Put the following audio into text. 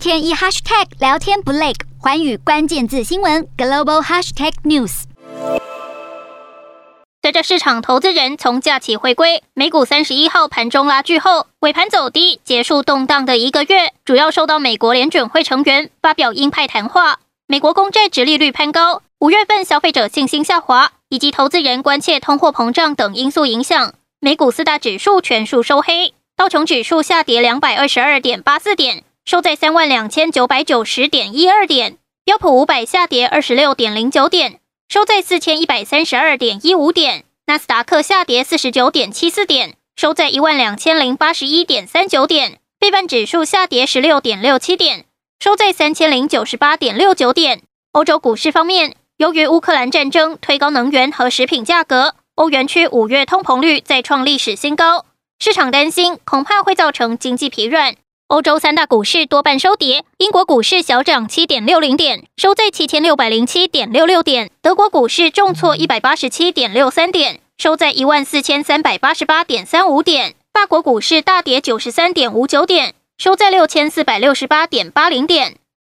天一 hashtag 聊天不累，寰宇关键字新闻 global hashtag news。随着市场投资人从假期回归，美股三十一号盘中拉锯后，尾盘走低，结束动荡的一个月。主要受到美国联准会成员发表鹰派谈话、美国公债殖利率攀高、五月份消费者信心下滑以及投资人关切通货膨胀等因素影响。美股四大指数全数收黑，道琼指数下跌两百二十二点八四点，收在三万两千九百九十点一二点；标普五百下跌二十六点零九点。收在四千一百三十二点一五点，纳斯达克下跌四十九点七四点，收在一万两千零八十一点三九点，费半指数下跌十六点六七点，收在三千零九十八点六九点。欧洲股市方面，由于乌克兰战争推高能源和食品价格，欧元区五月通膨率再创历史新高，市场担心恐怕会造成经济疲软。欧洲三大股市多半收跌，英国股市小涨七点六零点，收在七千六百零七点六六点；德国股市重挫一百八十七点六三点，收在一万四千三百八十八点三五点；法国股市大跌九十三点五九点，收在六千四百六十八点八零点。